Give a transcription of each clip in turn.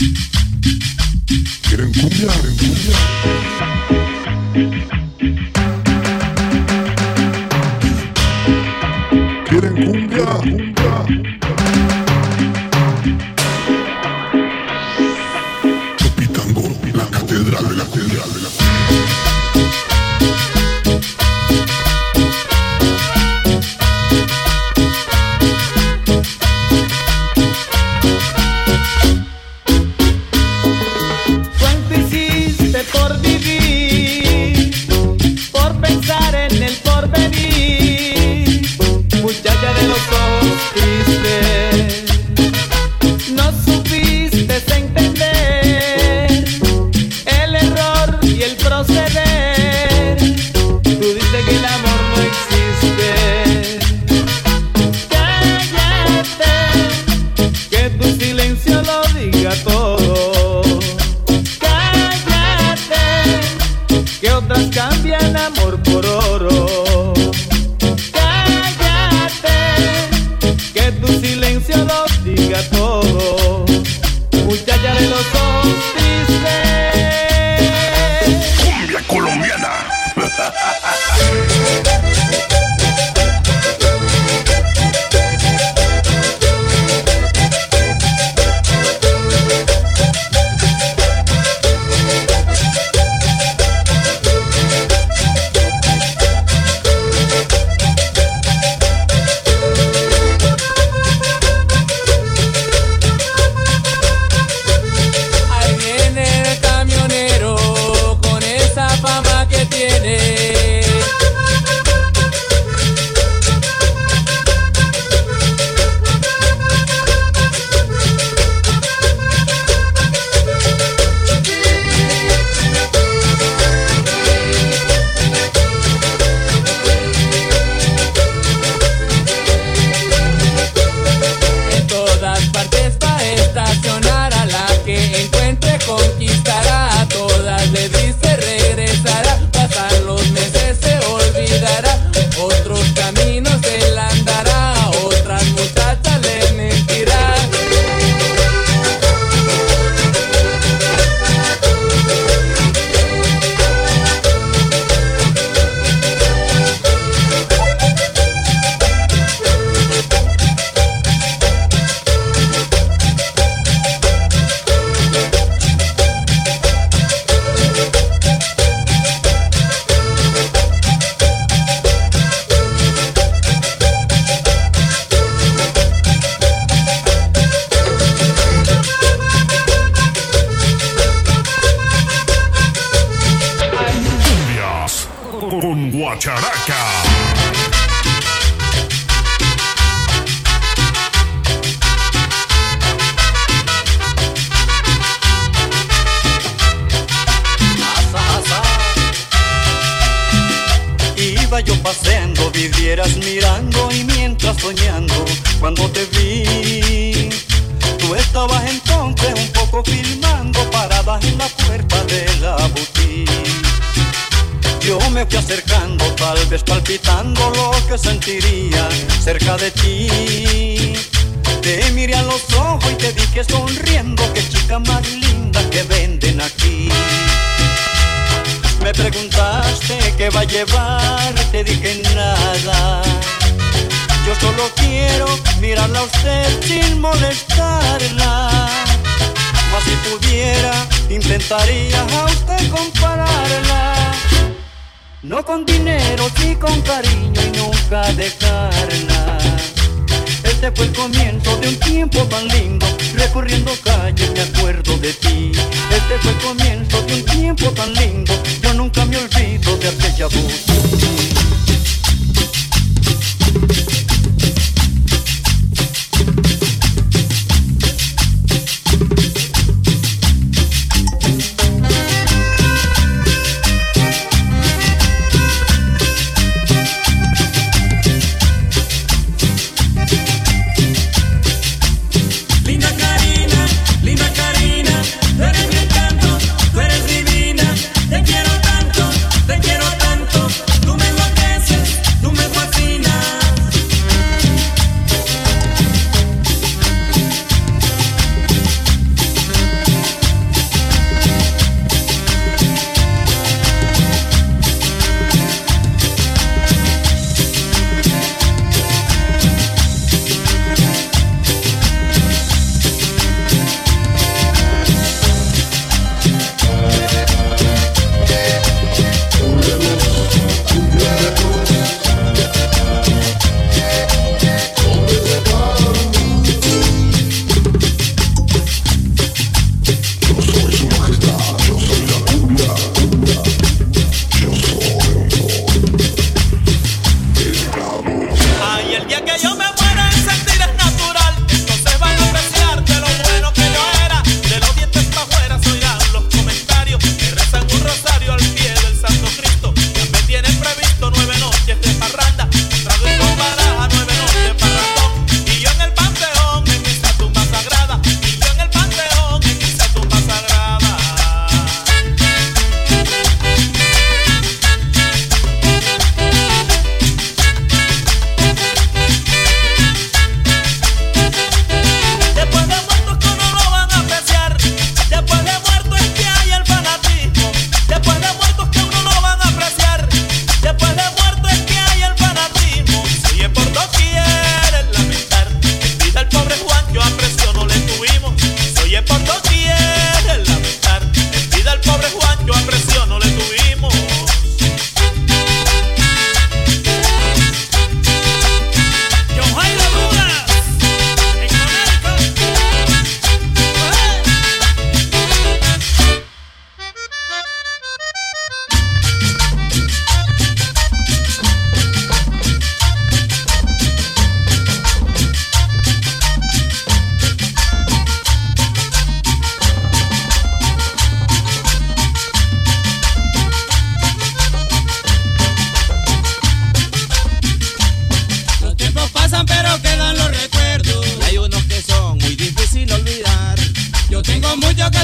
Quieren cumbia, quieren cumbia. Quieren cumbia, cumbia. Con guacharaca. Iba yo paseando, vivieras mirando y mientras soñando, cuando te vi, tú estabas entonces un poco filmando, parada en la puerta de la boutique. Me fui acercando, tal vez palpitando lo que sentiría cerca de ti. Te miré a los ojos y te dije sonriendo, qué chica más linda que venden aquí. Me preguntaste qué va a llevar, te dije nada. Yo solo quiero mirarla a usted sin molestarla. Mas si pudiera, intentaría a usted compararla. No con dinero, sí con cariño y nunca dejarla. Este fue el comienzo de un tiempo tan lindo, recorriendo calles me acuerdo de ti. Este fue el comienzo de un tiempo tan lindo, yo nunca me olvido de aquella voz.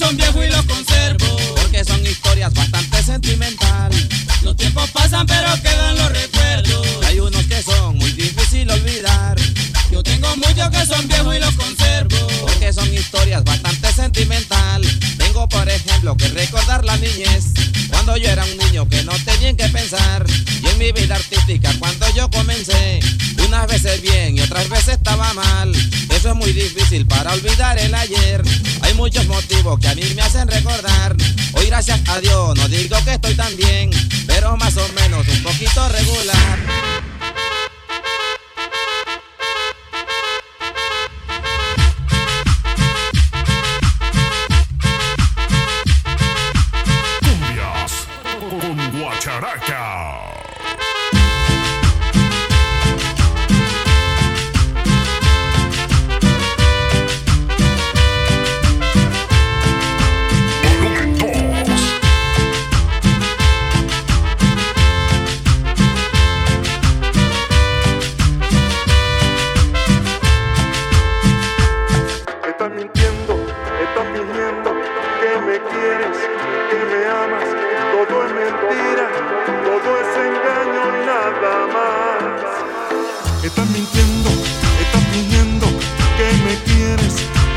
Son viejos y los conservo. Porque son historias bastante sentimental. Los tiempos pasan pero quedan los recuerdos. Hay unos que son muy difícil olvidar. Yo tengo muchos que son viejos y los conservo. Porque son historias bastante sentimental. Tengo por ejemplo que recordar la niñez. Cuando yo era un niño que no tenía que pensar. Y en mi vida artística cuando yo comencé. Unas veces bien y otras veces estaba mal. Muy difícil para olvidar el ayer. Hay muchos motivos que a mí me hacen recordar. Hoy gracias a Dios no digo que estoy tan bien. Pero más o menos un poquito regular.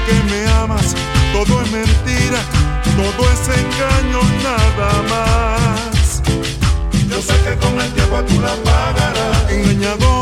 Que me amas. Todo es mentira, todo es engaño nada más. Yo sé que con el tiempo tú la pagarás. Engañadora,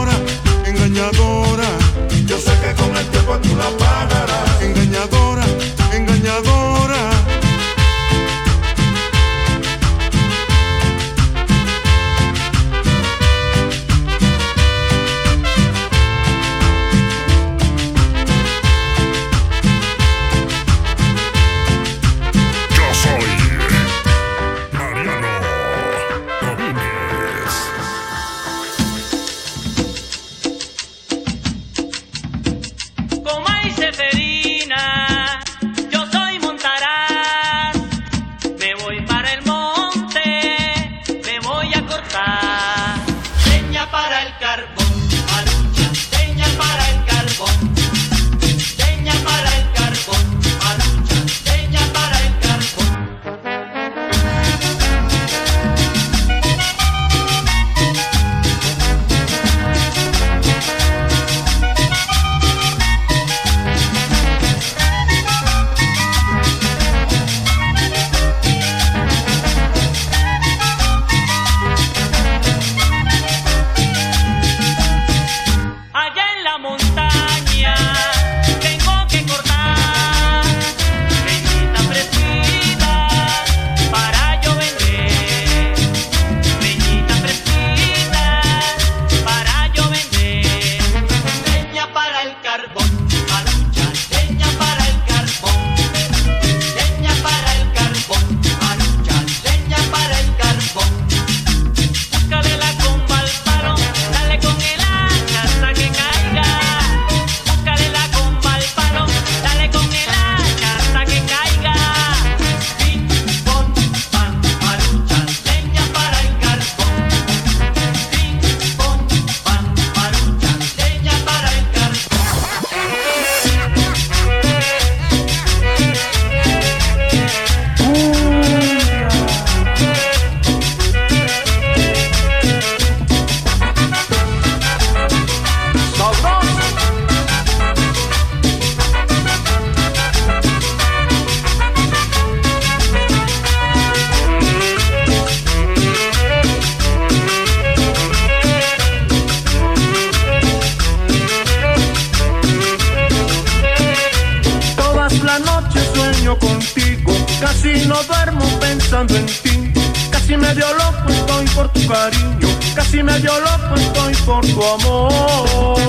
cariño, casi medio loco estoy por tu amor.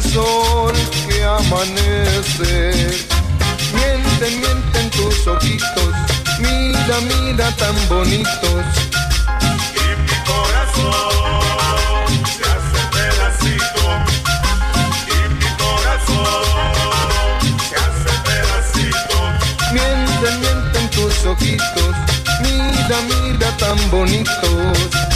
Sol que amanece. Miente, mienten tus ojitos, mira, mira tan bonitos. Y mi corazón se hace pedacito. Y mi corazón se hace pedacito. Mienten, mienten tus ojitos, mira, mira tan bonitos.